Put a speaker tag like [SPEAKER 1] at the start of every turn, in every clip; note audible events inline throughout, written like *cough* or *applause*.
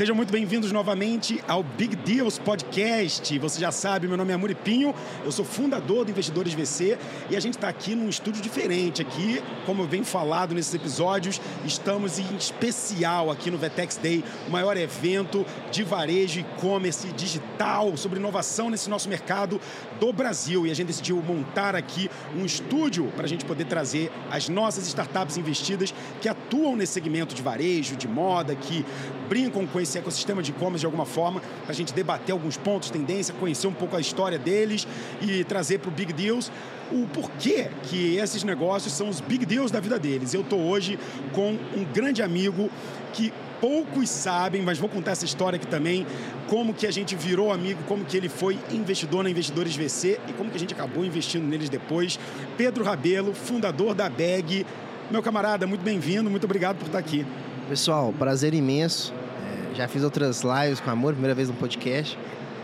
[SPEAKER 1] Sejam muito bem-vindos novamente ao Big Deals Podcast. Você já sabe, meu nome é Muripinho, eu sou fundador do Investidores VC e a gente está aqui num estúdio diferente. Aqui, como eu venho falado nesses episódios, estamos em especial aqui no Vetex Day, o maior evento de varejo, e-commerce, digital, sobre inovação nesse nosso mercado do Brasil. E a gente decidiu montar aqui um estúdio para a gente poder trazer as nossas startups investidas que atuam nesse segmento de varejo, de moda, que brincam com esse ecossistema de e-commerce de alguma forma, a gente debater alguns pontos, tendência, conhecer um pouco a história deles e trazer para o Big Deals o porquê que esses negócios são os big deals da vida deles. Eu estou hoje com um grande amigo que poucos sabem, mas vou contar essa história aqui também, como que a gente virou amigo, como que ele foi investidor na Investidores VC e como que a gente acabou investindo neles depois. Pedro Rabelo, fundador da BEG. Meu camarada, muito bem-vindo, muito obrigado por estar aqui.
[SPEAKER 2] Pessoal, prazer imenso. Já fiz outras lives com amor, primeira vez no podcast.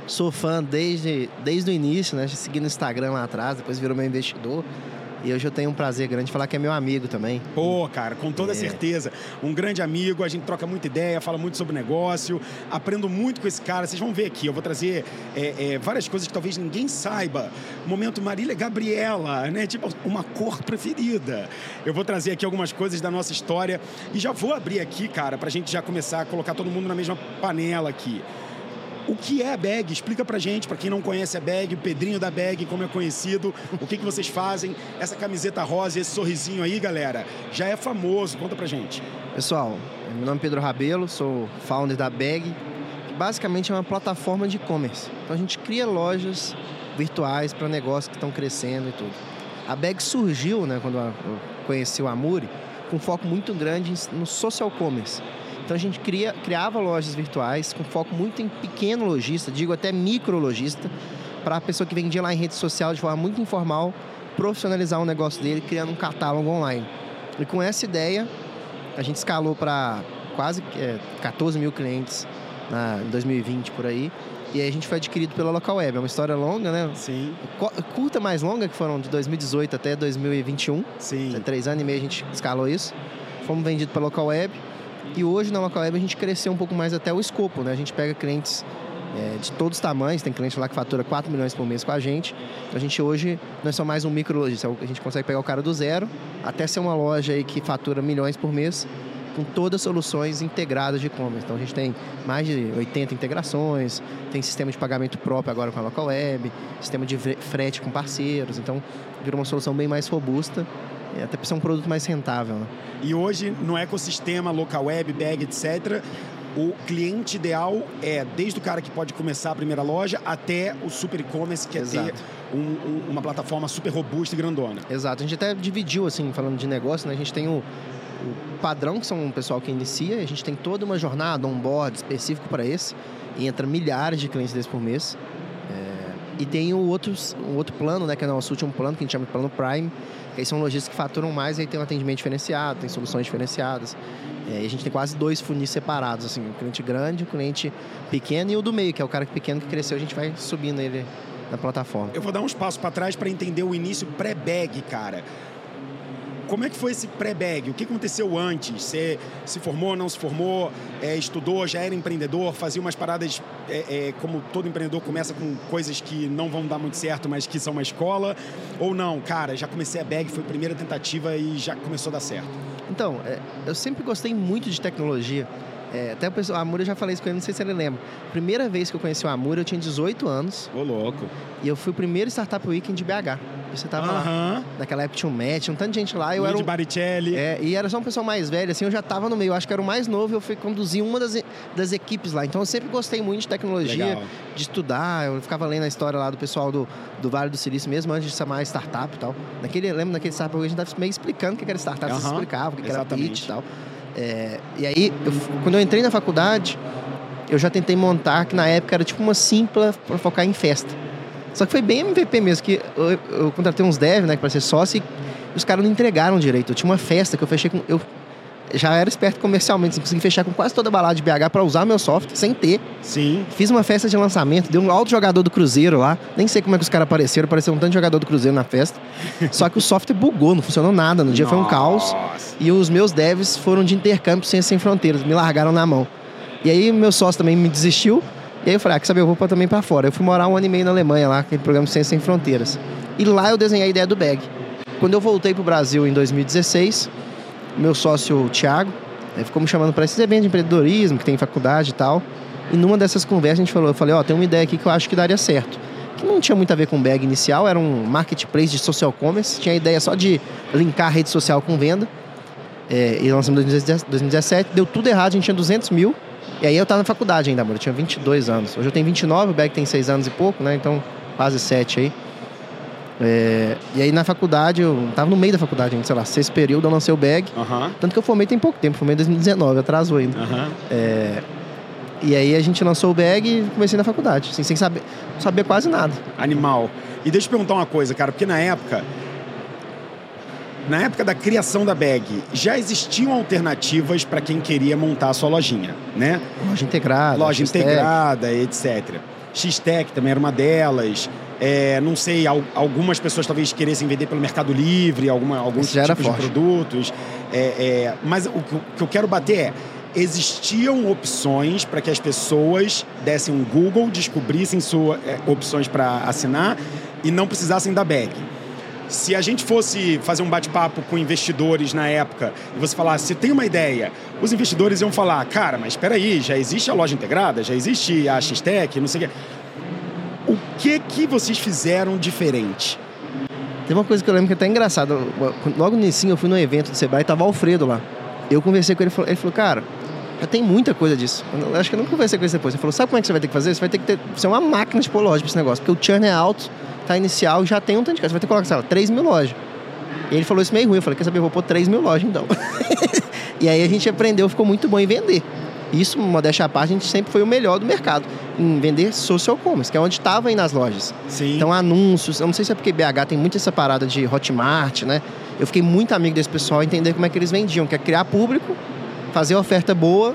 [SPEAKER 2] Sou fã desde, desde o início, né? Segui no Instagram lá atrás, depois virou meu investidor. E hoje eu tenho um prazer grande de falar que é meu amigo também.
[SPEAKER 1] Pô, cara, com toda é. certeza. Um grande amigo, a gente troca muita ideia, fala muito sobre negócio, aprendo muito com esse cara. Vocês vão ver aqui, eu vou trazer é, é, várias coisas que talvez ninguém saiba. Momento Marília Gabriela, né? Tipo, uma cor preferida. Eu vou trazer aqui algumas coisas da nossa história e já vou abrir aqui, cara, pra gente já começar a colocar todo mundo na mesma panela aqui. O que é a Bag? Explica pra gente, para quem não conhece a Bag, o Pedrinho da Bag, como é conhecido, o que, que vocês fazem, essa camiseta rosa, esse sorrisinho aí, galera, já é famoso, conta pra gente.
[SPEAKER 2] Pessoal, meu nome é Pedro Rabelo, sou founder da Bag, que basicamente é uma plataforma de e-commerce. Então a gente cria lojas virtuais para negócios que estão crescendo e tudo. A Bag surgiu, né, quando eu conheci o Amuri, com um foco muito grande no social commerce. Então a gente cria, criava lojas virtuais com foco muito em pequeno lojista, digo até micro lojista, para a pessoa que vendia lá em rede social de forma muito informal, profissionalizar o um negócio dele, criando um catálogo online. E com essa ideia, a gente escalou para quase é, 14 mil clientes na, em 2020 por aí. E aí a gente foi adquirido pela Local Web. É uma história longa, né?
[SPEAKER 1] Sim.
[SPEAKER 2] Curta mais longa, que foram de 2018 até 2021.
[SPEAKER 1] Sim.
[SPEAKER 2] É, três anos e meio a gente escalou isso. Fomos vendidos pela Local Web. E hoje na Local Web a gente cresceu um pouco mais até o escopo, né? A gente pega clientes é, de todos os tamanhos, tem cliente lá que fatura 4 milhões por mês com a gente. Então a gente hoje não é só mais um micro lojista, a gente consegue pegar o cara do zero até ser uma loja aí que fatura milhões por mês com todas as soluções integradas de e-commerce. Então a gente tem mais de 80 integrações, tem sistema de pagamento próprio agora com a Local Web, sistema de frete com parceiros, então virou uma solução bem mais robusta até para ser um produto mais rentável. Né?
[SPEAKER 1] E hoje, no ecossistema local web, bag, etc., o cliente ideal é desde o cara que pode começar a primeira loja até o super e-commerce, que Exato. é ter um, um, uma plataforma super robusta e grandona.
[SPEAKER 2] Exato. A gente até dividiu, assim, falando de negócio, né? A gente tem o, o padrão, que são o pessoal que inicia, a gente tem toda uma jornada, um board específico para esse, e entra milhares de clientes desses por mês. E tem o outro, o outro plano, né, que é o nosso último plano, que a gente chama de plano Prime, que aí são lojistas que faturam mais e aí tem um atendimento diferenciado, tem soluções diferenciadas. É, a gente tem quase dois funis separados, assim, o cliente grande, o cliente pequeno e o do meio, que é o cara pequeno que cresceu, a gente vai subindo ele na plataforma.
[SPEAKER 1] Eu vou dar uns passos para trás para entender o início pré-bag, cara. Como é que foi esse pré-bag? O que aconteceu antes? Você se formou, não se formou, é, estudou, já era empreendedor, fazia umas paradas é, é, como todo empreendedor começa com coisas que não vão dar muito certo, mas que são uma escola? Ou não, cara, já comecei a bag, foi a primeira tentativa e já começou a dar certo?
[SPEAKER 2] Então, é, eu sempre gostei muito de tecnologia. É, até o pessoal, a Amura eu já falei isso com ele, não sei se ele lembra. Primeira vez que eu conheci o Amura, eu tinha 18 anos.
[SPEAKER 1] Ô, louco.
[SPEAKER 2] E eu fui o primeiro Startup Weekend de BH. Você tava uh -huh. lá. Naquela época tinha um match, um tanto de gente lá. Eu
[SPEAKER 1] era
[SPEAKER 2] um,
[SPEAKER 1] Baricelli.
[SPEAKER 2] É, e era só um pessoal mais velho, assim, eu já tava no meio. Eu acho que era o mais novo e eu fui conduzir uma das, das equipes lá. Então eu sempre gostei muito de tecnologia, Legal. de estudar. Eu ficava lendo a história lá do pessoal do, do Vale do Silício mesmo, antes de chamar startup e tal. Naquele, lembro naquele startup, a gente tava meio explicando o que era startup, uh -huh. você explicava o que era pitch e tal. É, e aí, eu, quando eu entrei na faculdade, eu já tentei montar, que na época era tipo uma simpla para focar em festa. Só que foi bem MVP mesmo, que eu, eu contratei uns devs, né, para ser sócio, e os caras não entregaram direito. Eu tinha uma festa que eu fechei com. Eu já era esperto comercialmente, consegui fechar com quase toda a balada de BH para usar meu software, sem ter.
[SPEAKER 1] Sim.
[SPEAKER 2] Fiz uma festa de lançamento, deu um alto jogador do Cruzeiro lá. Nem sei como é que os caras apareceram, apareceu um tanto de jogador do Cruzeiro na festa. *laughs* Só que o software bugou, não funcionou nada. No dia Nossa. foi um caos. E os meus devs foram de intercâmbio sem sem fronteiras, me largaram na mão. E aí meu sócio também me desistiu. E aí eu falei, ah, quer saber, eu vou também para fora. Eu fui morar um ano e meio na Alemanha lá, aquele programa Ciência Sem Fronteiras. E lá eu desenhei a ideia do bag. Quando eu voltei pro Brasil em 2016, meu sócio Thiago ficou me chamando para esses eventos de empreendedorismo que tem em faculdade e tal. E numa dessas conversas a gente falou, eu falei, ó, oh, tem uma ideia aqui que eu acho que daria certo. Que não tinha muito a ver com bag inicial, era um marketplace de social commerce, tinha a ideia só de linkar rede social com venda. É, e lançamos em 2017, deu tudo errado, a gente tinha 200 mil. E aí eu tava na faculdade ainda, amor, eu tinha 22 anos. Hoje eu tenho 29, o bag tem 6 anos e pouco, né? Então quase 7 aí. É, e aí na faculdade, eu tava no meio da faculdade sei lá, sexto período, eu lancei o bag.
[SPEAKER 1] Uhum.
[SPEAKER 2] Tanto que eu formei tem pouco tempo, formei em 2019, atrasou ainda.
[SPEAKER 1] Uhum.
[SPEAKER 2] É, e aí a gente lançou o bag e comecei na faculdade, assim, sem saber, saber quase nada.
[SPEAKER 1] Animal. E deixa eu perguntar uma coisa, cara, porque na época. Na época da criação da bag, já existiam alternativas para quem queria montar a sua lojinha, né?
[SPEAKER 2] Loja integrada.
[SPEAKER 1] Loja integrada, etc. X-Tech também era uma delas. É, não sei, algumas pessoas talvez queressem vender pelo Mercado Livre, alguma, alguns tipos de produtos. É, é, mas o que eu quero bater é existiam opções para que as pessoas dessem um Google, descobrissem suas é, opções para assinar e não precisassem da bag. Se a gente fosse fazer um bate-papo com investidores na época e você falasse, você tem uma ideia, os investidores iam falar, cara, mas espera aí, já existe a loja integrada, já existe a X-Tech, não sei o quê. O que que vocês fizeram diferente?
[SPEAKER 2] Tem uma coisa que eu lembro que é até engraçada. Logo no início eu fui num evento do Sebrae e tava o Alfredo lá. Eu conversei com ele, ele falou, cara, já tem muita coisa disso. Eu acho que eu nunca conversei com ele depois. Ele falou, sabe como é que você vai ter que fazer? Você vai ter que ter, ser uma máquina de pôr loja pra esse negócio. Porque o churn é alto, tá inicial já tem um tanto de casa. Você vai ter que colocar, sei lá, 3 mil lojas. E ele falou isso meio ruim. Eu falei, quer saber, eu vou pôr 3 mil lojas então. *laughs* e aí a gente aprendeu, ficou muito bom em vender. Isso, modéstia à parte, a gente sempre foi o melhor do mercado em vender social commerce, que é onde estava aí nas lojas.
[SPEAKER 1] Sim.
[SPEAKER 2] Então, anúncios. Eu não sei se é porque BH tem muito essa parada de Hotmart, né? Eu fiquei muito amigo desse pessoal, entender como é que eles vendiam, que é criar público, fazer oferta boa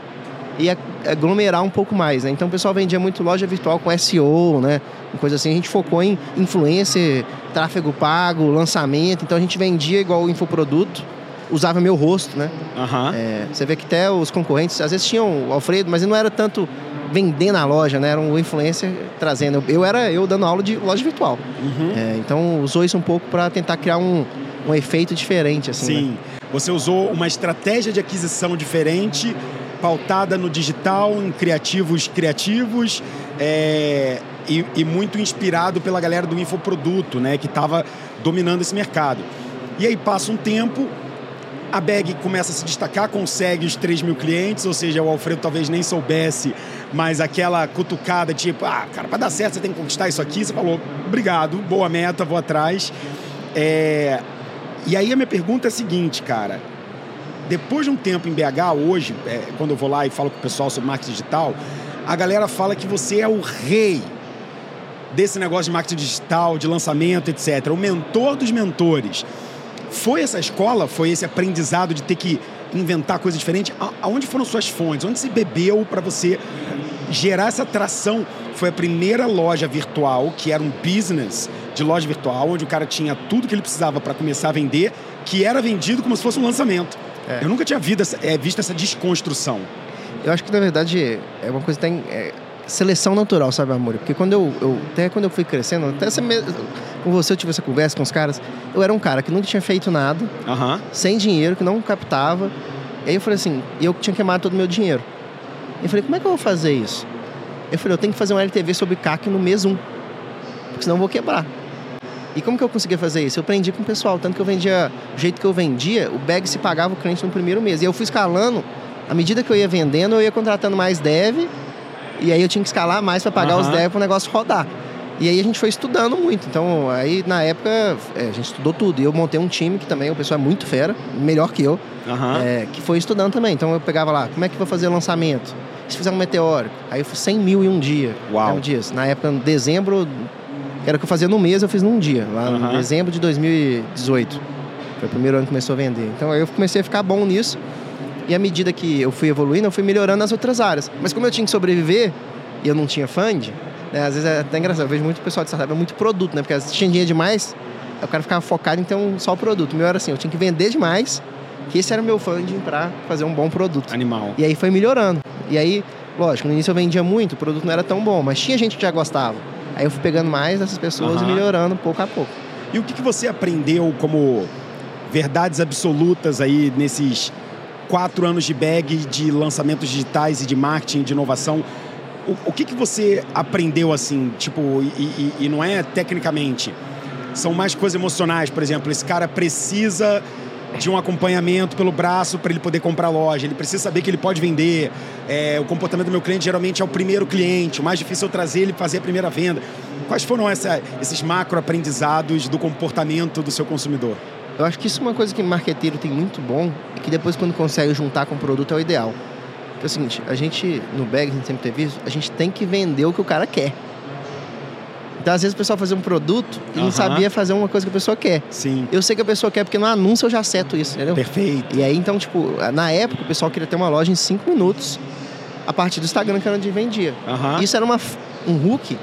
[SPEAKER 2] e aglomerar um pouco mais, né? Então o pessoal vendia muito loja virtual com SEO, né? Coisa assim, a gente focou em influencer, tráfego pago, lançamento, então a gente vendia igual o infoproduto, usava meu rosto, né?
[SPEAKER 1] Uhum.
[SPEAKER 2] É, você vê que até os concorrentes, às vezes tinham o Alfredo, mas não era tanto vender na loja, né? Era um influencer trazendo. Eu era eu dando aula de loja virtual.
[SPEAKER 1] Uhum.
[SPEAKER 2] É, então usou isso um pouco para tentar criar um, um efeito diferente, assim.
[SPEAKER 1] Sim.
[SPEAKER 2] Né?
[SPEAKER 1] Você usou uma estratégia de aquisição diferente pautada no digital, em criativos criativos é, e, e, muito inspirado pela galera do infoproduto, né, que estava dominando esse mercado. E aí passa um tempo, a Bag começa a se destacar, consegue os 3 mil clientes, ou seja, o Alfredo talvez nem soubesse, mas aquela cutucada tipo, ah, cara, para dar certo você tem que conquistar isso aqui, você falou, obrigado, boa meta, vou atrás. É... E aí a minha pergunta é a seguinte, cara, depois de um tempo em BH, hoje, é, quando eu vou lá e falo com o pessoal sobre marketing digital, a galera fala que você é o rei desse negócio de marketing digital, de lançamento, etc. O mentor dos mentores. Foi essa escola? Foi esse aprendizado de ter que inventar coisas diferentes? Aonde foram suas fontes? Onde se bebeu para você gerar essa atração? Foi a primeira loja virtual, que era um business de loja virtual, onde o cara tinha tudo que ele precisava para começar a vender, que era vendido como se fosse um lançamento. É. Eu nunca tinha visto, é, visto essa desconstrução.
[SPEAKER 2] Eu acho que, na verdade, é uma coisa que tem... É, seleção natural, sabe, amor? Porque quando eu, eu, Até quando eu fui crescendo, até essa, com você eu tive essa conversa com os caras, eu era um cara que nunca tinha feito nada,
[SPEAKER 1] uhum.
[SPEAKER 2] sem dinheiro, que não captava. E aí eu falei assim, eu tinha queimado todo o meu dinheiro. Eu falei, como é que eu vou fazer isso? Eu falei, eu tenho que fazer um LTV sobre CAC no mês 1, porque senão eu vou quebrar. E como que eu conseguia fazer isso? Eu aprendi com o pessoal, tanto que eu vendia, o jeito que eu vendia, o bag se pagava o cliente no primeiro mês. E eu fui escalando, à medida que eu ia vendendo, eu ia contratando mais dev, e aí eu tinha que escalar mais para pagar uhum. os dev para o negócio rodar. E aí a gente foi estudando muito. Então, aí na época, é, a gente estudou tudo. E eu montei um time que também o pessoal é muito fera, melhor que eu,
[SPEAKER 1] uhum.
[SPEAKER 2] é, que foi estudando também. Então eu pegava lá, como é que eu vou fazer o lançamento? Se fizer um meteórico, aí eu fiz 100 mil em um dia.
[SPEAKER 1] Uau.
[SPEAKER 2] Um dia. Na época, em dezembro, era o que eu fazia num mês, eu fiz num dia, lá uhum. em dezembro de 2018. Foi o primeiro ano que começou a vender. Então aí eu comecei a ficar bom nisso. E à medida que eu fui evoluindo, eu fui melhorando nas outras áreas. Mas como eu tinha que sobreviver e eu não tinha fund, né, às vezes é até engraçado. Eu vejo muito pessoal de startup, é muito produto, né? Porque às vezes tinha dinheiro demais, aí o cara ficava focado em ter um só produto. O meu era assim, eu tinha que vender demais, que esse era o meu funding para fazer um bom produto.
[SPEAKER 1] Animal.
[SPEAKER 2] E aí foi melhorando. E aí Lógico, no início eu vendia muito, o produto não era tão bom, mas tinha gente que já gostava. Aí eu fui pegando mais dessas pessoas
[SPEAKER 1] Aham.
[SPEAKER 2] e melhorando pouco a pouco.
[SPEAKER 1] E o que, que você aprendeu como verdades absolutas aí nesses quatro anos de bag, de lançamentos digitais e de marketing, de inovação? O, o que, que você aprendeu assim, tipo, e, e- e não é tecnicamente? São mais coisas emocionais, por exemplo, esse cara precisa de um acompanhamento pelo braço para ele poder comprar loja, ele precisa saber que ele pode vender. É, o comportamento do meu cliente geralmente é o primeiro cliente, o mais difícil é trazer ele fazer a primeira venda. Quais foram essa- esses macro aprendizados do comportamento do seu consumidor?
[SPEAKER 2] Eu acho que isso é uma coisa que marqueteiro tem muito bom e que depois quando consegue juntar com o produto é o ideal. É o seguinte, a gente, no bag, a gente sempre teve isso, a gente tem que vender o que o cara quer. Então, às vezes, o pessoal fazia um produto e não
[SPEAKER 1] Aham.
[SPEAKER 2] sabia fazer uma coisa que a pessoa quer.
[SPEAKER 1] Sim,
[SPEAKER 2] Eu sei que a pessoa quer porque no anúncio eu já seto isso, entendeu?
[SPEAKER 1] perfeito.
[SPEAKER 2] E aí, então, tipo, na época, o pessoal queria ter uma loja em cinco minutos a partir do Instagram, que era onde vendia.
[SPEAKER 1] Aham.
[SPEAKER 2] Isso era uma, um hook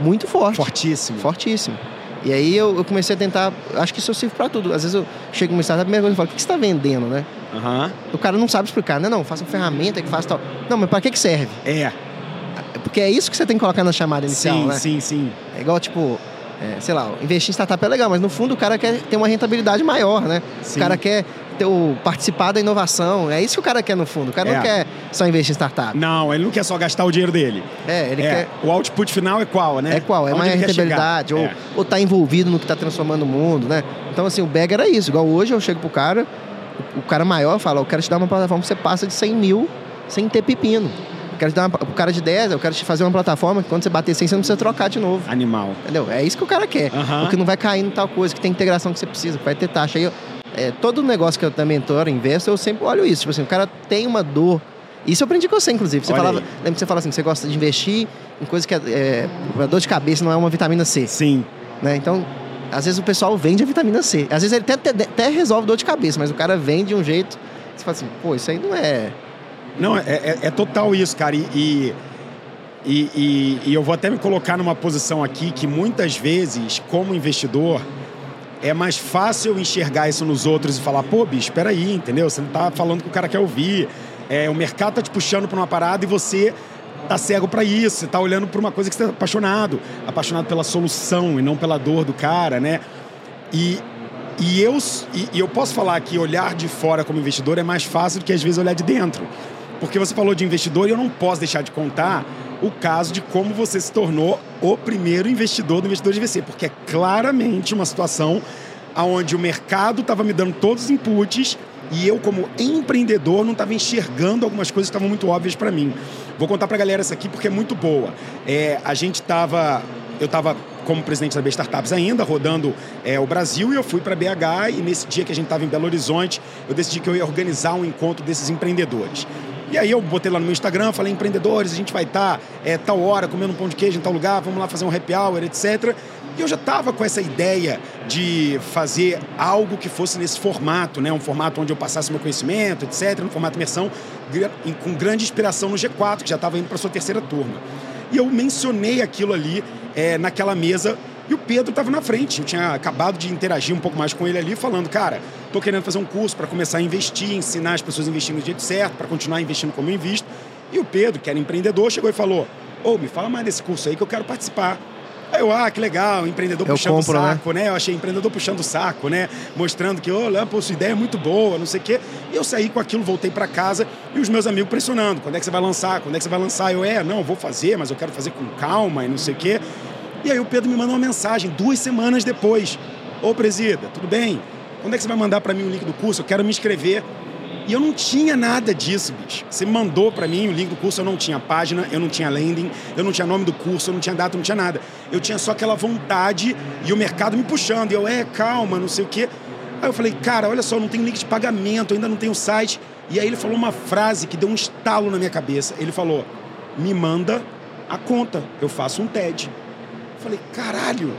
[SPEAKER 2] muito forte.
[SPEAKER 1] Fortíssimo.
[SPEAKER 2] Fortíssimo. E aí eu, eu comecei a tentar. Acho que isso serve pra tudo. Às vezes eu chego numa startup, a primeira coisa eu falo, o que que você está vendendo, né?
[SPEAKER 1] Aham.
[SPEAKER 2] O cara não sabe explicar, né? Não, faça uma ferramenta que faz tal. Não, mas pra que, que serve?
[SPEAKER 1] É,
[SPEAKER 2] Porque é isso que você tem que colocar na chamada inicial,
[SPEAKER 1] sim,
[SPEAKER 2] né?
[SPEAKER 1] sim, sim.
[SPEAKER 2] É igual, tipo, é, sei lá, investir em startup é legal, mas no fundo o cara quer ter uma rentabilidade maior, né?
[SPEAKER 1] Sim.
[SPEAKER 2] O cara quer ter o, participar da inovação. É isso que o cara quer no fundo. O cara
[SPEAKER 1] É.
[SPEAKER 2] não quer só investir em startup.
[SPEAKER 1] Não, ele não quer só gastar o dinheiro dele.
[SPEAKER 2] É, ele
[SPEAKER 1] é,
[SPEAKER 2] quer.
[SPEAKER 1] O output final é qual, né?
[SPEAKER 2] É qual? É
[SPEAKER 1] Onde
[SPEAKER 2] mais rentabilidade, ou,
[SPEAKER 1] É.
[SPEAKER 2] ou tá envolvido no que tá transformando o mundo, né? Então, assim, o bag era isso. Igual hoje eu chego pro cara, o, cara maior fala, eu quero te dar uma plataforma que você passa de 100 mil sem ter pepino. Eu quero te dar uma, o cara de 10, eu quero te fazer uma plataforma que quando você bater 100, você não precisa trocar de novo.
[SPEAKER 1] Animal.
[SPEAKER 2] Entendeu? É isso que o cara quer.
[SPEAKER 1] Aham.
[SPEAKER 2] O que não vai cair em tal coisa, que tem integração que você precisa, que vai ter taxa. Aí, é, todo negócio que eu da mentora, investo, eu sempre olho isso. Tipo assim, o cara tem uma dor. Isso eu aprendi com você, inclusive. Você
[SPEAKER 1] Olha
[SPEAKER 2] falava,
[SPEAKER 1] aí.
[SPEAKER 2] lembra que você fala assim, você gosta de investir em coisa que é, é. A dor de cabeça não é uma vitamina C.
[SPEAKER 1] Sim.
[SPEAKER 2] né? Então, às vezes o pessoal vende a vitamina C. Às vezes ele até, até, até resolve dor de cabeça, mas o cara vende de um jeito. Você fala assim, pô, isso aí não é.
[SPEAKER 1] Não, é, é- é total isso, cara. E, e, e- e- e eu vou até me colocar numa posição aqui que muitas vezes, como investidor, é mais fácil enxergar isso nos outros e falar, pô, bicho, espera aí, entendeu? Você não tá falando que o cara quer ouvir. É, o mercado tá te puxando para uma parada e você tá cego para isso. Você tá olhando para uma coisa que você tá apaixonado. Apaixonado pela solução e não pela dor do cara, né? E, e, eu, e, e eu posso falar que olhar de fora como investidor é mais fácil do que às vezes olhar de dentro. Porque você falou de investidor e eu não posso deixar de contar o caso de como você se tornou o primeiro investidor do investidor de VC. Porque é claramente uma situação onde o mercado estava me dando todos os inputs e eu, como empreendedor, não estava enxergando algumas coisas que estavam muito óbvias para mim. Vou contar para a galera essa aqui porque é muito boa. É, a gente estava. Eu estava como presidente da B Startups ainda, rodando é, o Brasil, e eu fui para BH. E nesse dia que a gente estava em Belo Horizonte, eu decidi que eu ia organizar um encontro desses empreendedores. E aí eu botei lá no meu Instagram, falei, empreendedores, a gente vai estar é, tal hora comendo um pão de queijo em tal lugar, vamos lá fazer um happy hour, etc. E eu já estava com essa ideia de fazer algo que fosse nesse formato, né? Um formato onde eu passasse meu conhecimento, etc. No formato imersão, com grande inspiração no G4, que já estava indo para sua terceira turma. E eu mencionei aquilo ali é, naquela mesa e o Pedro estava na frente. Eu tinha acabado de interagir um pouco mais com ele ali, falando, cara, tô querendo fazer um curso para começar a investir, ensinar as pessoas a investir no jeito certo, para continuar investindo como eu invisto. E o Pedro, que era empreendedor, chegou e falou: Ô, me fala mais desse curso aí que eu quero participar. Aí eu, ah, que legal, empreendedor
[SPEAKER 2] Eu
[SPEAKER 1] puxando
[SPEAKER 2] compro,
[SPEAKER 1] o
[SPEAKER 2] né?
[SPEAKER 1] saco, né? Eu achei empreendedor puxando o saco, né? Mostrando que, ô, oh, pô, sua ideia é muito boa, não sei o quê. E eu saí com aquilo, voltei para casa e os meus amigos pressionando. Quando é que você vai lançar? Quando é que você vai lançar? Eu, é, não, vou fazer, mas eu quero fazer com calma e não sei o quê. E aí o Pedro me mandou uma mensagem duas semanas depois. Ô, presida, tudo bem? Quando é que você vai mandar para mim o link do curso? Eu quero me inscrever. E eu não tinha nada disso, bicho. Você mandou para mim o link do curso, eu não tinha página, eu não tinha landing, eu não tinha nome do curso, eu não tinha data, eu não tinha nada. Eu tinha só aquela vontade e o mercado me puxando. E eu, é, calma, não sei o quê. Aí eu falei, cara, olha só, não tem link de pagamento, ainda não tem o site. E aí ele falou uma frase que deu um estalo na minha cabeça. Ele falou, me manda a conta, eu faço um TED. Eu falei, caralho.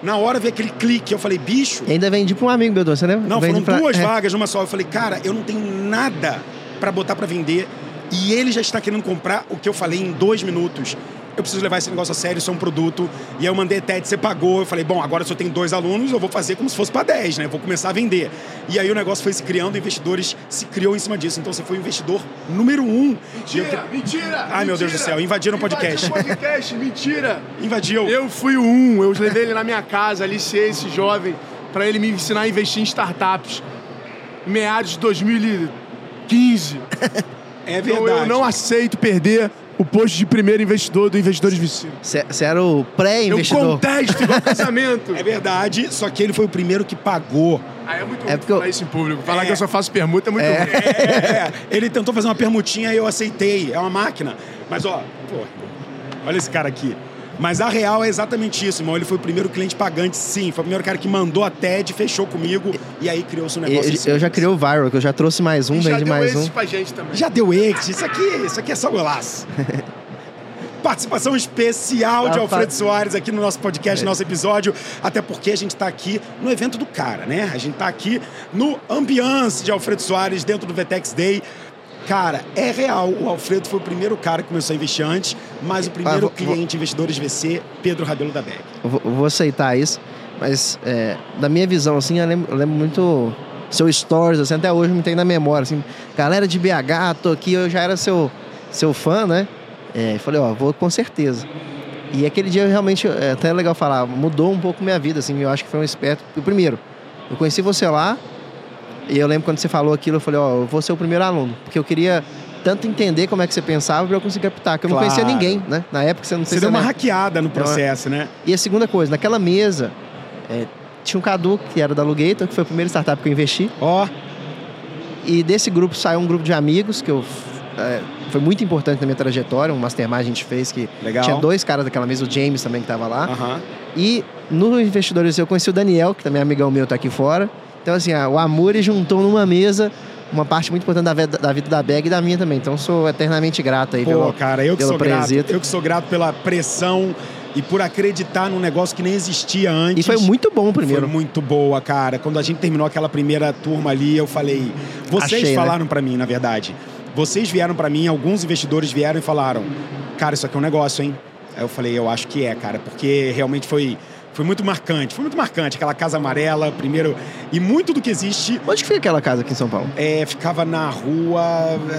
[SPEAKER 1] Na hora veio aquele clique, eu falei, bicho,
[SPEAKER 2] E ainda vendi pra um amigo meu, você lembra?
[SPEAKER 1] não,
[SPEAKER 2] Vendi
[SPEAKER 1] foram duas
[SPEAKER 2] é.
[SPEAKER 1] vagas numa só. Eu falei, cara, eu não tenho nada para botar para vender e ele já está querendo comprar o que eu falei em dois minutos. Eu preciso levar esse negócio a sério, isso é um produto. E aí eu mandei TED, você pagou. Eu falei, bom, agora se eu tenho dois alunos, eu vou fazer como se fosse para 10, né? Eu vou começar a vender. E aí o negócio foi se criando, investidores se criou em cima disso. Então você foi o investidor número um.
[SPEAKER 3] Mentira,
[SPEAKER 1] eu...
[SPEAKER 3] mentira!
[SPEAKER 1] Ai, meu Deus do céu, invadiram o podcast.
[SPEAKER 3] Invadiu o podcast, mentira!
[SPEAKER 1] Invadiu.
[SPEAKER 3] Eu fui o um, eu levei ele na minha casa, aliciei esse jovem para ele me ensinar a investir em startups. Meados de 2015. *laughs*
[SPEAKER 1] É verdade.
[SPEAKER 3] Então eu não aceito perder o posto de primeiro investidor do Investidores VC.
[SPEAKER 2] Você era o
[SPEAKER 3] Eu
[SPEAKER 2] pré-investidor.
[SPEAKER 3] contesto igual casamento. *laughs*
[SPEAKER 1] É verdade, só que ele foi o primeiro que pagou.
[SPEAKER 3] Ah, é muito
[SPEAKER 2] É
[SPEAKER 3] ruim
[SPEAKER 2] porque eu-
[SPEAKER 3] falar isso em público. Falar
[SPEAKER 1] É.
[SPEAKER 3] que eu só faço permuta é muito
[SPEAKER 2] É.
[SPEAKER 3] ruim.
[SPEAKER 1] É, ele tentou fazer uma permutinha e eu aceitei. É uma máquina. Mas, ó, pô, olha esse cara aqui. Mas a real é exatamente isso, irmão. Ele foi o primeiro cliente pagante, sim. Foi o primeiro cara que mandou a TED, fechou comigo e aí criou-se um negócio. Em cima
[SPEAKER 2] eu já criei o Viral, que eu já trouxe mais um,
[SPEAKER 3] E já
[SPEAKER 2] vendi
[SPEAKER 3] deu
[SPEAKER 2] mais um.
[SPEAKER 3] pra gente também.
[SPEAKER 1] Já deu exit. Isso aqui, isso aqui é só golaço. *laughs* Participação especial de
[SPEAKER 2] Ah,
[SPEAKER 1] Alfredo Soares aqui no nosso podcast, nosso episódio, até porque a gente está aqui no evento do cara, né? A gente está aqui no ambiance de Alfredo Soares dentro do Vetex Day. Cara, é real. O Alfredo foi o primeiro cara que começou a investir antes, mas o primeiro
[SPEAKER 2] vou-
[SPEAKER 1] cliente investidores VC, Pedro Rabelo da.
[SPEAKER 2] Eu vou, vou aceitar isso, mas é, da minha visão, assim, eu lembro, eu lembro muito seu stories, assim, até hoje me tem na memória, assim, galera de BH, tô aqui, eu já era seu, seu fã, né? É, e falei, ó, vou com certeza. E aquele dia realmente, é até legal falar, mudou um pouco minha vida, assim, eu acho que foi um esperto. O primeiro, eu conheci você lá, e eu lembro quando você falou aquilo, eu falei, ó, eu vou ser o primeiro aluno, porque eu queria tanto entender como é que você pensava para eu conseguir captar, que eu não
[SPEAKER 1] Claro.
[SPEAKER 2] conhecia ninguém, né? Na época você não
[SPEAKER 1] Você deu uma
[SPEAKER 2] é-
[SPEAKER 1] hackeada no processo, né?
[SPEAKER 2] e a segunda coisa, naquela mesa, é, tinha um Cadu, que era da Lugator, que foi a primeira startup que eu investi.
[SPEAKER 1] Ó,
[SPEAKER 2] E desse grupo saiu um grupo de amigos, que eu, é, foi muito importante na minha trajetória. Um mastermind a gente fez que
[SPEAKER 1] legal.
[SPEAKER 2] tinha dois caras daquela mesa, o James também que estava lá. E no Investidores eu conheci o Daniel, que também é amigão meu, tá aqui fora. Então, assim, a- o Amuri juntou numa mesa uma parte muito importante da, da vida da Beg e da minha também. Então, sou eternamente grato aí
[SPEAKER 1] Pô,
[SPEAKER 2] pelo,
[SPEAKER 1] cara, eu que sou grato.
[SPEAKER 2] presito.
[SPEAKER 1] Eu que sou grato pela pressão e por acreditar num negócio que nem existia antes.
[SPEAKER 2] E foi muito bom o primeiro.
[SPEAKER 1] Foi muito boa, cara. Quando a gente terminou aquela primeira turma ali, eu falei. Vocês
[SPEAKER 2] Achei, né?
[SPEAKER 1] falaram pra mim, na verdade. Vocês vieram pra mim, alguns investidores vieram e falaram: Cara, isso aqui é um negócio, hein? Aí eu falei: Eu acho que é, cara, porque realmente foi. Foi muito marcante, foi muito marcante. Aquela casa amarela, primeiro. E muito do que existe
[SPEAKER 2] Onde que fica aquela casa aqui em São Paulo?
[SPEAKER 1] é, ficava na rua,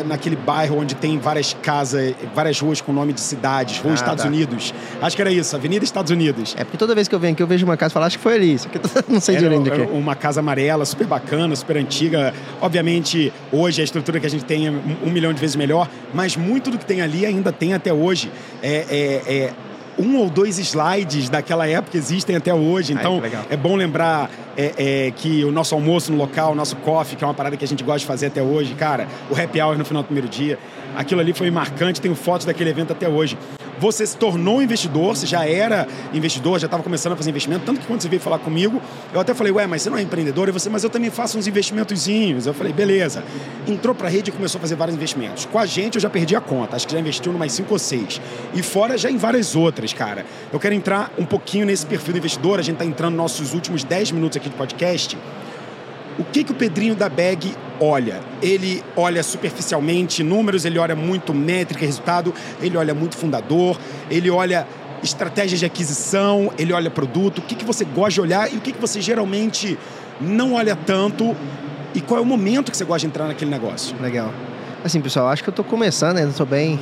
[SPEAKER 1] naquele bairro onde tem várias casas, várias ruas com nome de cidades, Rua
[SPEAKER 2] Ah,
[SPEAKER 1] Estados
[SPEAKER 2] tá.
[SPEAKER 1] Unidos. Acho que era isso, Avenida Estados Unidos.
[SPEAKER 2] É porque toda vez que eu venho aqui eu vejo uma casa e falo, acho que foi ali. Isso aqui *laughs* não sei direito do que.
[SPEAKER 1] uma casa amarela, super bacana, super antiga. Obviamente, hoje a estrutura que a gente tem é um, um milhão de vezes melhor, mas muito do que tem ali ainda tem até hoje. É, é- é um ou dois slides daquela época existem até hoje.
[SPEAKER 2] Ai,
[SPEAKER 1] Então,
[SPEAKER 2] legal.
[SPEAKER 1] é bom lembrar é, é, que o nosso almoço no local, o nosso coffee, que é uma parada que a gente gosta de fazer até hoje, cara, o happy hour no final do primeiro dia, aquilo ali foi marcante, tenho fotos daquele evento até hoje. Você se tornou investidor, você já era investidor, já estava começando a fazer investimento, tanto que quando você veio falar comigo, eu até falei, ué, mas você não é empreendedor? E você, mas eu também faço uns investimentozinhos. Eu falei, beleza. Entrou para a rede e começou a fazer vários investimentos. Com a gente eu já perdi a conta, acho que já investiu mais cinco ou seis. E fora já em várias outras, cara. Eu quero entrar um pouquinho nesse perfil do investidor, a gente está entrando nos nossos últimos 10 minutos aqui de podcast. O que, que o Pedrinho da Bag olha? Ele olha superficialmente números, ele olha muito métrica, resultado, ele olha muito fundador, ele olha estratégias de aquisição, ele olha produto. O que, que você gosta de olhar e o que, que você geralmente não olha tanto? E qual é o momento que você gosta de entrar naquele negócio?
[SPEAKER 2] Legal. Assim, pessoal, acho que eu tô começando, ainda tô bem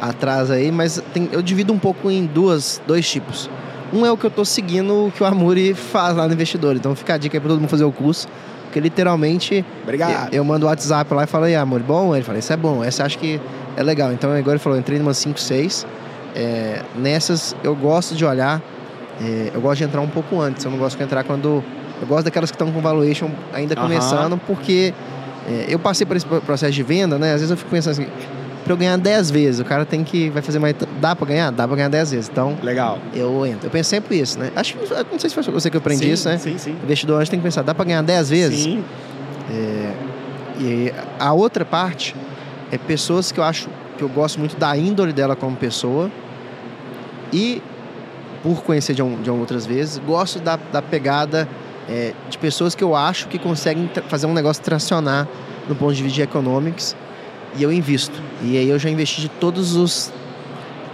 [SPEAKER 2] atrás aí, mas tem- eu divido um pouco em duas, dois tipos. Um é o que eu tô seguindo o que o Amuri faz lá no investidor. Então fica a dica aí pra todo mundo fazer o curso. Porque literalmente
[SPEAKER 1] Obrigado.
[SPEAKER 2] eu, eu mando o WhatsApp lá e falo, e Amuri, bom? Ele fala, isso é bom, essa acho que é legal. Então agora ele falou, entrei numa 5, 6. É, nessas eu gosto de olhar, é, eu gosto de entrar um pouco antes. Eu não gosto de entrar quando. Eu gosto daquelas que estão com valuation ainda começando, porque é, eu passei por esse processo de venda, né? Às vezes eu fico pensando assim, pra eu ganhar 10 vezes, o cara tem que. Vai fazer mais. Dá pra ganhar? Dá pra ganhar 10 vezes. Então,
[SPEAKER 1] Legal.
[SPEAKER 2] eu entro. Eu penso sempre isso, né? Acho. Não sei se foi você que eu aprendi
[SPEAKER 1] sim,
[SPEAKER 2] isso, né?
[SPEAKER 1] Sim, sim.
[SPEAKER 2] Investidor antes tem que pensar, dá pra ganhar 10 vezes?
[SPEAKER 1] Sim.
[SPEAKER 2] E a outra parte é pessoas que eu acho que eu gosto muito da índole dela como pessoa e por conhecer de, um, de outras vezes, gosto da, da pegada é, de pessoas que eu acho que conseguem fazer um negócio tracionar no ponto de vista de economics e eu invisto. E aí eu já investi de todos os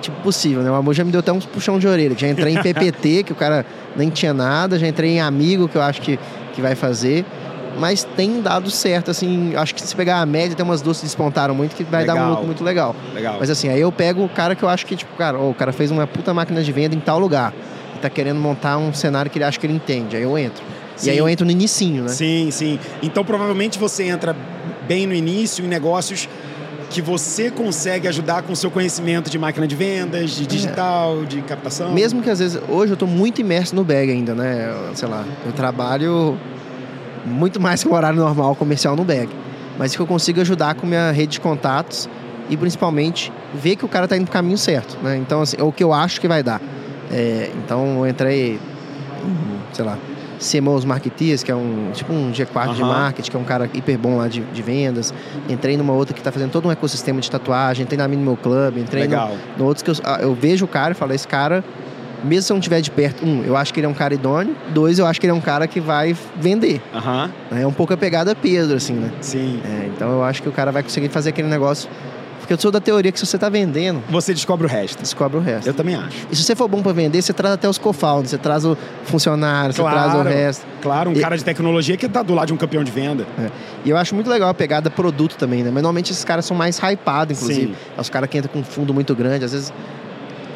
[SPEAKER 2] tipo, possível, né? O amor já me deu até uns puxão de orelha. Já entrei em PPT, *laughs* que o cara nem tinha nada, já entrei em amigo, que eu acho que, que vai fazer. Mas tem dado certo, assim, acho que se pegar a média, tem umas duas que despontaram muito, que vai
[SPEAKER 1] Legal.
[SPEAKER 2] dar um lucro muito legal.
[SPEAKER 1] Legal.
[SPEAKER 2] Mas assim, aí eu pego o cara que eu acho que, tipo, cara, ó, o cara fez uma puta máquina de venda em tal lugar. E tá querendo montar um cenário que ele acha que ele entende. Aí eu entro.
[SPEAKER 1] Sim.
[SPEAKER 2] E aí eu entro no inicinho, né?
[SPEAKER 1] Sim, sim. Então provavelmente você entra bem no início em negócios que você consegue ajudar com o seu conhecimento de máquina de vendas, de digital, de captação.
[SPEAKER 2] Mesmo que às vezes, hoje eu tô muito imerso no bag ainda, né? Sei lá, eu trabalho muito mais que o horário normal comercial no bag. Mas que eu consigo ajudar com minha rede de contatos e principalmente ver que o cara tá indo pro caminho certo, né? Então, assim, é o que eu acho que vai dar. É, então, eu entrei, sei lá, CMOs Marketeers, que é um tipo um G4 de
[SPEAKER 1] Aham.
[SPEAKER 2] marketing, que é um cara hiper bom lá de, de vendas. Entrei numa outra que tá fazendo todo um ecossistema de tatuagem. Entrei na Minimal Club, entrei no,
[SPEAKER 1] Legal.
[SPEAKER 2] no outros que eu, ah, eu vejo o cara e falo, esse cara, mesmo se eu não estiver de perto, um, eu acho que ele é um cara idôneo, dois, eu acho que ele é um cara que vai vender. Né? É um pouco a pegada Pedro, assim, né?
[SPEAKER 1] sim.
[SPEAKER 2] É, então eu acho que o cara vai conseguir fazer aquele negócio. Porque eu sou da teoria que se você tá vendendo,
[SPEAKER 1] Você descobre o resto.
[SPEAKER 2] descobre o resto.
[SPEAKER 1] Eu também acho.
[SPEAKER 2] E se você for bom para vender, você traz até os co-founders, você traz o funcionário, você traz o resto.
[SPEAKER 1] Claro, um
[SPEAKER 2] E-
[SPEAKER 1] cara de tecnologia que tá do lado de um campeão de venda.
[SPEAKER 2] É. E eu acho muito legal a pegada produto também, né? Mas normalmente esses caras são mais hypados, inclusive.
[SPEAKER 1] Sim.
[SPEAKER 2] É os caras que entram com um fundo muito grande, às vezes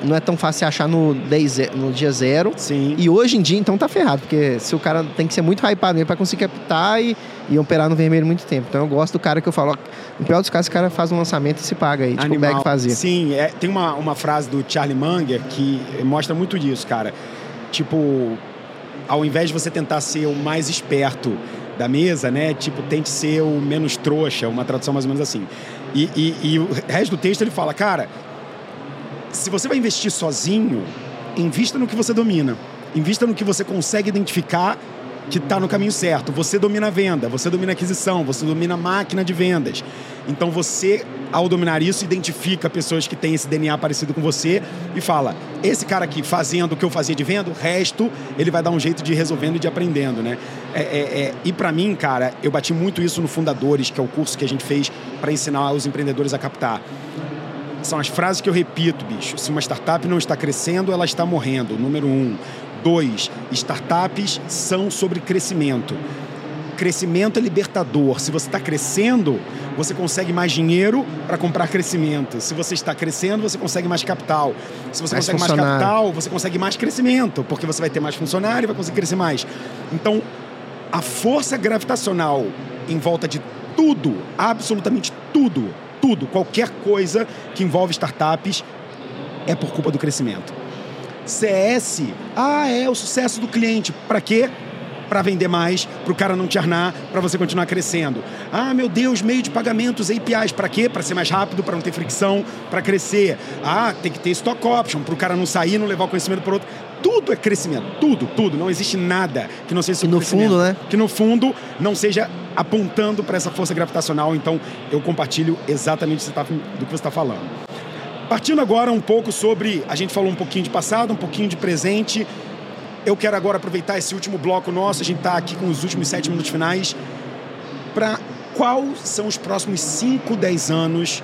[SPEAKER 2] não é tão fácil achar no, day no dia zero.
[SPEAKER 1] Sim.
[SPEAKER 2] E hoje em dia, então, tá ferrado, porque se o cara tem que ser muito hypado mesmo pra conseguir captar e, e operar no vermelho muito tempo. Então eu gosto do cara que eu falo, ó, no pior dos casos, o cara faz um lançamento e se paga aí, tipo o
[SPEAKER 1] Animal.
[SPEAKER 2] Bag fazia.
[SPEAKER 1] Sim, é, tem uma, uma frase do Charlie Munger que mostra muito disso, cara. Tipo, ao invés de você tentar ser o mais esperto da mesa, né? Tipo, tente ser o menos trouxa, uma tradução mais ou menos assim. E, e- e o resto do texto ele fala, cara, se você vai investir sozinho, invista no que você domina. Invista no que você consegue identificar que está no caminho certo. Você domina a venda, você domina a aquisição, você domina a máquina de vendas. Então você, ao dominar isso, identifica pessoas que têm esse DNA parecido com você e fala: esse cara aqui fazendo o que eu fazia de venda, o resto ele vai dar um jeito de resolvendo e de aprendendo, né? É, é, é, e para mim, cara, eu bati muito isso no Fundadores, que é o curso que a gente fez para ensinar os empreendedores a captar. São as frases que eu repito, bicho. Se uma startup não está crescendo, ela está morrendo. Número um. Dois, startups são sobre crescimento. Crescimento é libertador. Se você está crescendo, você consegue mais dinheiro para comprar crescimento. Se você está crescendo, você consegue mais capital. Se você
[SPEAKER 2] Mais
[SPEAKER 1] consegue mais capital, você consegue mais crescimento, porque você vai ter mais funcionário e vai conseguir crescer mais. Então, a força gravitacional em volta de tudo, absolutamente tudo, tudo, qualquer coisa que envolve startups é por culpa do crescimento. CS, ah, é o sucesso do cliente. Para quê? Para vender mais, para o cara não te arnar, para você continuar crescendo. Ah, meu Deus, meio de pagamentos, APIs, para quê? Para ser mais rápido, para não ter fricção, para crescer. Ah, tem que ter stock option, para o cara não sair, não levar o conhecimento para outro. Tudo é crescimento, tudo, tudo. Não existe nada que não seja sobre
[SPEAKER 2] no fundo, né?
[SPEAKER 1] Que no fundo não seja apontando para essa força gravitacional. Então, eu compartilho exatamente do que você tá- do que você está falando. Partindo agora um pouco sobre. A gente falou um pouquinho de passado, um pouquinho de presente. Eu quero agora aproveitar esse último bloco nosso. A gente está aqui com os últimos sete minutos finais. Para quais são os próximos 5, 10 anos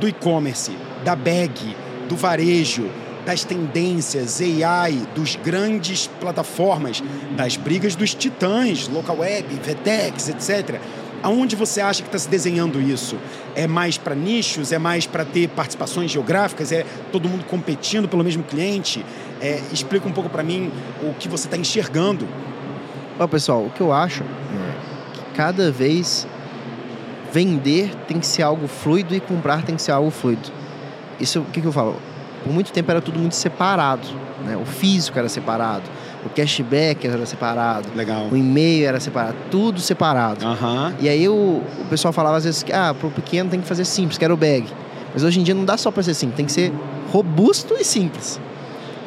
[SPEAKER 1] do e-commerce, da bag, do varejo, das tendências, AI, dos grandes plataformas, das brigas dos titãs, local web, Vetex, etc. Aonde você acha que está se desenhando isso? É mais para nichos? É mais para ter participações geográficas? É todo mundo competindo pelo mesmo cliente? É, explica um pouco para mim o que você está enxergando.
[SPEAKER 2] Ó, pessoal, o que eu acho é que cada vez vender tem que ser algo fluido e comprar tem que ser algo fluido. Isso, o que, que eu falo? Por muito tempo era tudo muito separado. Né? O físico era separado, o cashback era separado,
[SPEAKER 1] Legal.
[SPEAKER 2] o e-mail era separado, tudo separado.
[SPEAKER 1] Aham.
[SPEAKER 2] E aí o, o pessoal falava às vezes que ah, pro pequeno tem que fazer simples, quero o bag. Mas hoje em dia não dá só para ser simples, tem que ser robusto e simples.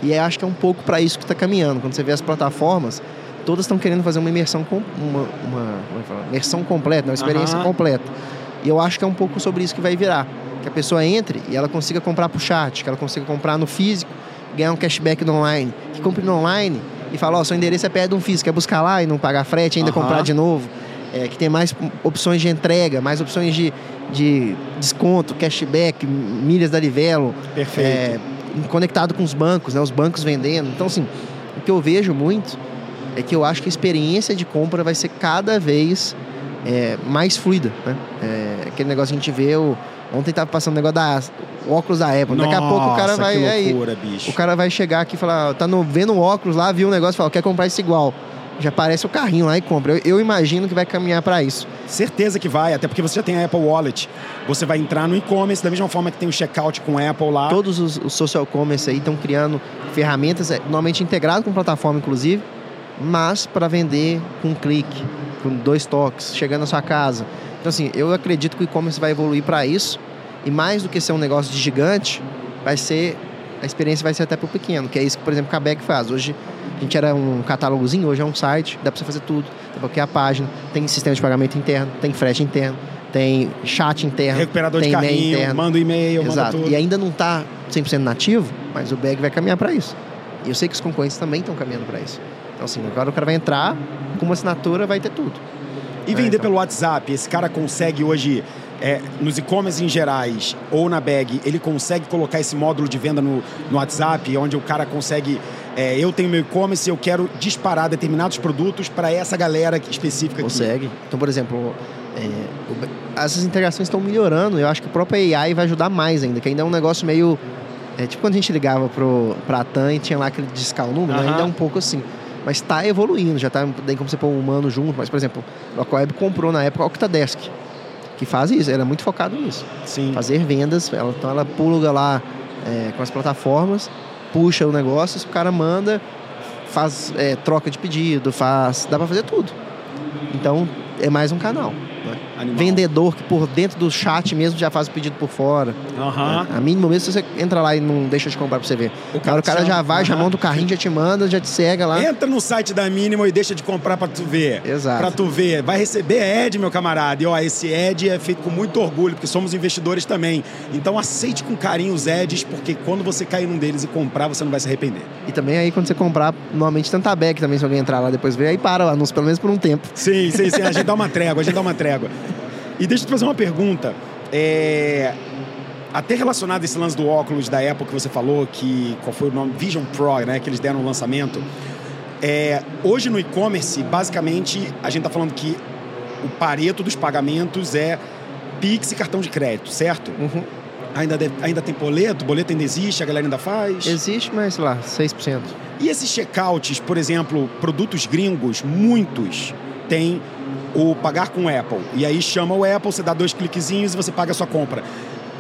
[SPEAKER 2] E aí acho que é um pouco para isso que está caminhando. Quando você vê as plataformas, todas estão querendo fazer uma imersão com uma, uma, é imersão completa, uma experiência
[SPEAKER 1] Aham.
[SPEAKER 2] completa. E eu acho que é um pouco sobre isso que vai virar. Que a pessoa entre e ela consiga comprar pro chat, que ela consiga comprar no físico, ganhar um cashback no online, que compre no online e fala, ó, seu endereço é perto de um físico, quer buscar lá e não pagar frete, ainda
[SPEAKER 1] Aham.
[SPEAKER 2] comprar de novo. É, que tem mais opções de entrega, mais opções de, de desconto, cashback, milhas da Livelo.
[SPEAKER 1] Perfeito.
[SPEAKER 2] É, conectado com os bancos, né? Os bancos vendendo. Então, assim, o que eu vejo muito é que eu acho que a experiência de compra vai ser cada vez é, mais fluida, né? É, aquele negócio que a gente vê, o, ontem tava passando o negócio da óculos da Apple. Daqui a pouco o cara vai.
[SPEAKER 1] Loucura,
[SPEAKER 2] aí,
[SPEAKER 1] bicho.
[SPEAKER 2] O cara vai chegar aqui e falar, tá no, vendo o óculos lá, viu um negócio e fala, quer comprar esse igual. Já aparece o carrinho lá e compra. Eu, eu imagino que vai caminhar para isso.
[SPEAKER 1] Certeza que vai, até porque você já tem a Apple Wallet. Você vai entrar no e-commerce da mesma forma que tem o checkout com a Apple lá.
[SPEAKER 2] Todos os, os social commerce aí estão criando ferramentas, é, normalmente integrado com plataforma, inclusive, mas para vender com um clique, com dois toques, chegando na sua casa. Então, assim, eu acredito que o e-commerce vai evoluir para isso. E mais do que ser um negócio de gigante, vai ser. A experiência vai ser até para o pequeno, que é isso que, por exemplo, a Bag faz. Hoje a gente era um catálogozinho, hoje é um site, dá para você fazer tudo. Dá para criar a página, tem sistema de pagamento interno, tem frete interno, tem chat interno,
[SPEAKER 1] Recuperador
[SPEAKER 2] tem
[SPEAKER 1] de carrinho,
[SPEAKER 2] interno.
[SPEAKER 1] manda e-mail,
[SPEAKER 2] Exato.
[SPEAKER 1] manda tudo.
[SPEAKER 2] E ainda não está 100% nativo, mas o Bag vai caminhar para isso. E eu sei que os concorrentes também estão caminhando para isso. Então, assim, agora o cara vai entrar com uma assinatura, vai ter tudo.
[SPEAKER 1] E vender
[SPEAKER 2] então.
[SPEAKER 1] pelo WhatsApp, esse cara consegue hoje, é, nos e-commerce em gerais ou na bag, ele consegue colocar esse módulo de venda no, no WhatsApp, onde o cara consegue. é, eu tenho meu e-commerce e eu quero disparar determinados produtos para essa galera específica aqui.
[SPEAKER 2] Consegue. Então, por exemplo, é, essas integrações estão melhorando. Eu acho que o próprio AI vai ajudar mais ainda, que ainda é um negócio meio. É, tipo quando a gente ligava pro, pra TAM e tinha lá aquele discar o número?
[SPEAKER 1] Aham.
[SPEAKER 2] ainda é um pouco assim. Mas está evoluindo, já tá, tem como você pôr um humano junto. Mas, por exemplo, a Localweb comprou na época a Octadesk, que faz isso, era muito focado nisso.
[SPEAKER 1] Sim.
[SPEAKER 2] Fazer vendas, ela, então ela pulga lá é, com as plataformas, puxa o negócio, o cara manda, faz é, troca de pedido, faz. dá para fazer tudo. Então é mais um canal. Né? Vendedor que por dentro do chat mesmo já faz o pedido por fora.
[SPEAKER 1] Aham.
[SPEAKER 2] A mínimo mesmo se você entra lá e não deixa de comprar pra você ver.
[SPEAKER 1] O
[SPEAKER 2] cara, o cara já vai, já
[SPEAKER 1] Aham.
[SPEAKER 2] monta o carrinho, já te manda, já te cega lá.
[SPEAKER 1] Entra no site da Minimal e deixa de comprar pra tu ver.
[SPEAKER 2] Exato.
[SPEAKER 1] Pra tu ver. Vai receber ad, meu camarada. E ó, esse ad é feito com muito orgulho, porque somos investidores também. Então aceite com carinho os ads, porque quando você cair num deles e comprar, você não vai se arrepender.
[SPEAKER 2] E também aí quando você comprar, normalmente tenta back também, se alguém entrar lá depois ver, aí para o anúncio, pelo menos por um tempo.
[SPEAKER 1] Sim, sim, sim. A gente dá uma trégua, a gente dá uma trégua. *laughs* E deixa eu te fazer uma pergunta. É... Até relacionado a esse lance do óculos da Apple que você falou, que qual foi o nome? Vision Pro, né? Que eles deram no lançamento. É, hoje no e-commerce, basicamente, a gente está falando que o pareto dos pagamentos é Pix e cartão de crédito, certo?
[SPEAKER 2] Uhum.
[SPEAKER 1] Ainda, deve- ainda tem boleto? Boleto ainda existe? A galera ainda faz?
[SPEAKER 2] Existe, mas sei lá, 6%.
[SPEAKER 1] E esses checkouts, por exemplo, produtos gringos, muitos têm o pagar com Apple. E aí chama o Apple, você dá dois cliquezinhos e você paga a sua compra.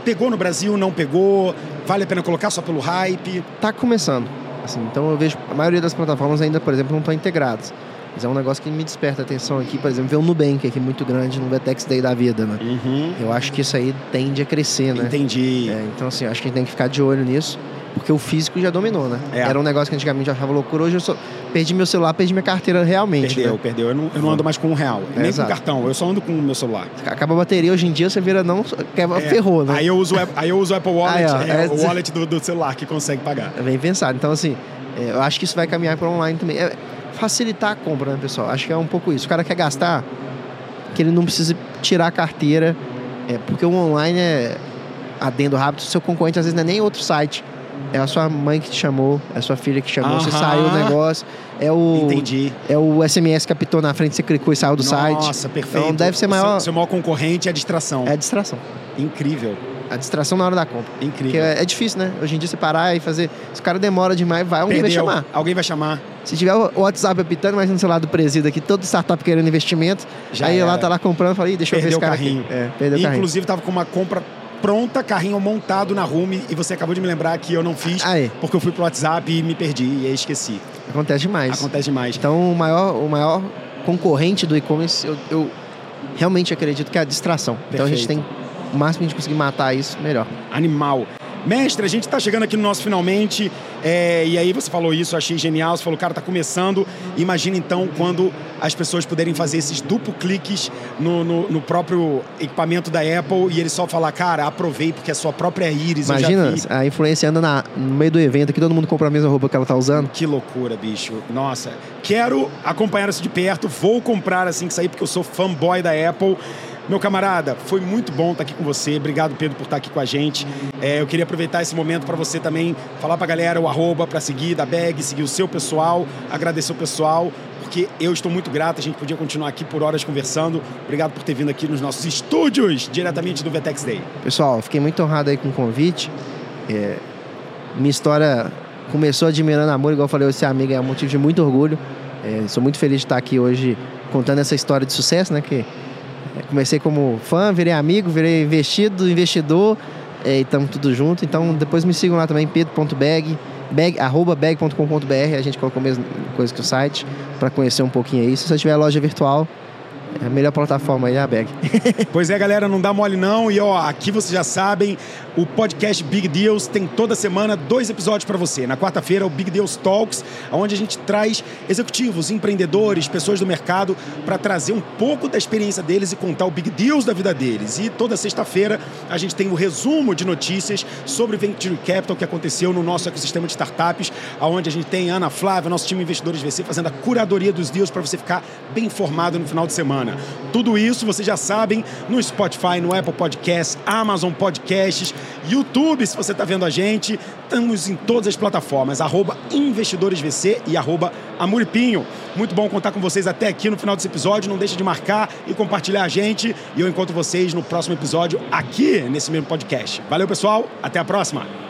[SPEAKER 1] Pegou no Brasil, não pegou? Vale a pena colocar só pelo hype?
[SPEAKER 2] Tá começando. Assim, então eu vejo a maioria das plataformas ainda, por exemplo, não estão integradas. Mas é um negócio que me desperta atenção aqui, por exemplo, ver o Nubank aqui muito grande no Vetex Day da vida, né? Eu acho que isso aí tende a crescer, né?
[SPEAKER 1] Entendi.
[SPEAKER 2] É, então, assim, acho que a gente tem que ficar de olho nisso, porque o físico já dominou, né?
[SPEAKER 1] É.
[SPEAKER 2] Era um negócio que antigamente eu achava loucura, hoje eu só perdi meu celular, perdi minha carteira realmente.
[SPEAKER 1] Perdeu,
[SPEAKER 2] né?
[SPEAKER 1] perdeu. Eu não, eu não ando mais com um real.
[SPEAKER 2] É,
[SPEAKER 1] nem
[SPEAKER 2] exato.
[SPEAKER 1] com cartão. Eu só ando com o meu celular.
[SPEAKER 2] Acaba a bateria, hoje em dia você vira não,
[SPEAKER 1] É,
[SPEAKER 2] ferrou, né?
[SPEAKER 1] Aí eu uso, aí eu uso o Apple Wallet,
[SPEAKER 2] Aí,
[SPEAKER 1] é,
[SPEAKER 2] é-
[SPEAKER 1] o wallet do, do celular que consegue pagar.
[SPEAKER 2] É bem pensado. Então, assim, é, eu acho que isso vai caminhar para online também. É facilitar a compra, né, pessoal? Acho que é um pouco isso. O cara quer gastar, que ele não precisa tirar a carteira, é, porque o online é adendo rápido. Seu concorrente, às vezes, não é nem outro site. É a sua mãe que te chamou, é a sua filha que te chamou, você saiu do negócio. É o,
[SPEAKER 1] Entendi.
[SPEAKER 2] é o SMS que apitou na frente, você clicou e saiu do site.
[SPEAKER 1] Nossa, perfeito.
[SPEAKER 2] Então deve ser
[SPEAKER 1] O
[SPEAKER 2] maior.
[SPEAKER 1] Seu, seu maior concorrente é a distração.
[SPEAKER 2] É a distração.
[SPEAKER 1] Incrível.
[SPEAKER 2] A distração na hora da compra. Porque
[SPEAKER 1] Incrível.
[SPEAKER 2] é, é difícil, né? Hoje em dia você parar e fazer. Se o cara demora demais, vai, alguém vai
[SPEAKER 1] Perdeu.
[SPEAKER 2] chamar.
[SPEAKER 1] Alguém vai chamar.
[SPEAKER 2] Se tiver o WhatsApp apitando, imagina no celular do presídio aqui, todo startup querendo investimento.
[SPEAKER 1] Já
[SPEAKER 2] aí lá
[SPEAKER 1] era.
[SPEAKER 2] tá lá comprando, fala, Ih, deixa eu ver
[SPEAKER 1] Perdeu
[SPEAKER 2] esse cara
[SPEAKER 1] carrinho.
[SPEAKER 2] aqui. É, perdeu o
[SPEAKER 1] E,
[SPEAKER 2] carrinho.
[SPEAKER 1] inclusive, tava com uma compra pronta, carrinho montado na Rume, e você acabou de me lembrar que eu não fiz, porque eu fui pro WhatsApp e me perdi, e aí esqueci.
[SPEAKER 2] acontece demais.
[SPEAKER 1] Acontece demais.
[SPEAKER 2] Então, o maior, o maior concorrente do e-commerce, eu, eu realmente acredito que é a distração. Então, a gente tem
[SPEAKER 1] Perfeito.
[SPEAKER 2] o máximo que a gente conseguir matar isso, melhor.
[SPEAKER 1] Animal. Mestre, a gente tá chegando aqui no nosso finalmente, é, e aí você falou isso, eu achei genial, você falou, cara, tá começando. Imagina então quando as pessoas puderem fazer esses duplo cliques no, no, no próprio equipamento da Apple e ele só falar, cara, aprovei porque é sua própria íris,
[SPEAKER 2] Imagina a influência anda na- no meio do evento aqui, todo mundo compra a mesma roupa que ela tá usando.
[SPEAKER 1] Que loucura, bicho. Nossa, quero acompanhar isso de perto. Vou comprar assim que sair, porque eu sou fanboy da Apple. Meu camarada, foi muito bom estar aqui com você. Obrigado, Pedro, por estar aqui com a gente. É, eu queria aproveitar esse momento para você também falar para a galera o arroba para seguir da Bag, seguir o seu pessoal, agradecer o pessoal, porque eu estou muito grato. A gente podia continuar aqui por horas conversando. Obrigado por ter vindo aqui nos nossos estúdios, diretamente do Vetex Day.
[SPEAKER 2] Pessoal, fiquei muito honrado aí com o convite. É, minha história começou admirando amor, igual eu falei, esse amigo é um motivo de muito orgulho. É, sou muito feliz de estar aqui hoje contando essa história de sucesso, né? Que comecei como fã, virei amigo, virei investido, investidor é, e estamos tudo junto. Então depois me sigam lá também, pedro.bag, bag, arroba bag.com.br, a gente colocou a mesma coisa que o site, para conhecer um pouquinho aí. Se você tiver loja virtual, é a melhor plataforma aí é a Bag.
[SPEAKER 1] pois é, galera, não dá mole não. E ó, aqui vocês já sabem, o podcast Big Deals tem toda semana dois episódios para você. Na quarta-feira, o Big Deals Talks, onde a gente traz executivos, empreendedores, pessoas do mercado para trazer um pouco da experiência deles e contar o Big Deals da vida deles. E toda sexta-feira a gente tem o um resumo de notícias sobre Venture Capital que aconteceu no nosso ecossistema de startups, onde a gente tem Ana Flávia, nosso time Investidores VC, fazendo a curadoria dos deals para você ficar bem informado no final de semana. Tudo isso vocês já sabem no Spotify, no Apple Podcasts, Amazon Podcasts YouTube, se você está vendo a gente, estamos em todas as plataformas, arroba investidoresvc e arroba amuripinho. Muito bom contar com vocês até aqui no final desse episódio. Não deixe de marcar e compartilhar a gente. E eu encontro vocês no próximo episódio aqui nesse mesmo podcast. Valeu, pessoal. Até a próxima.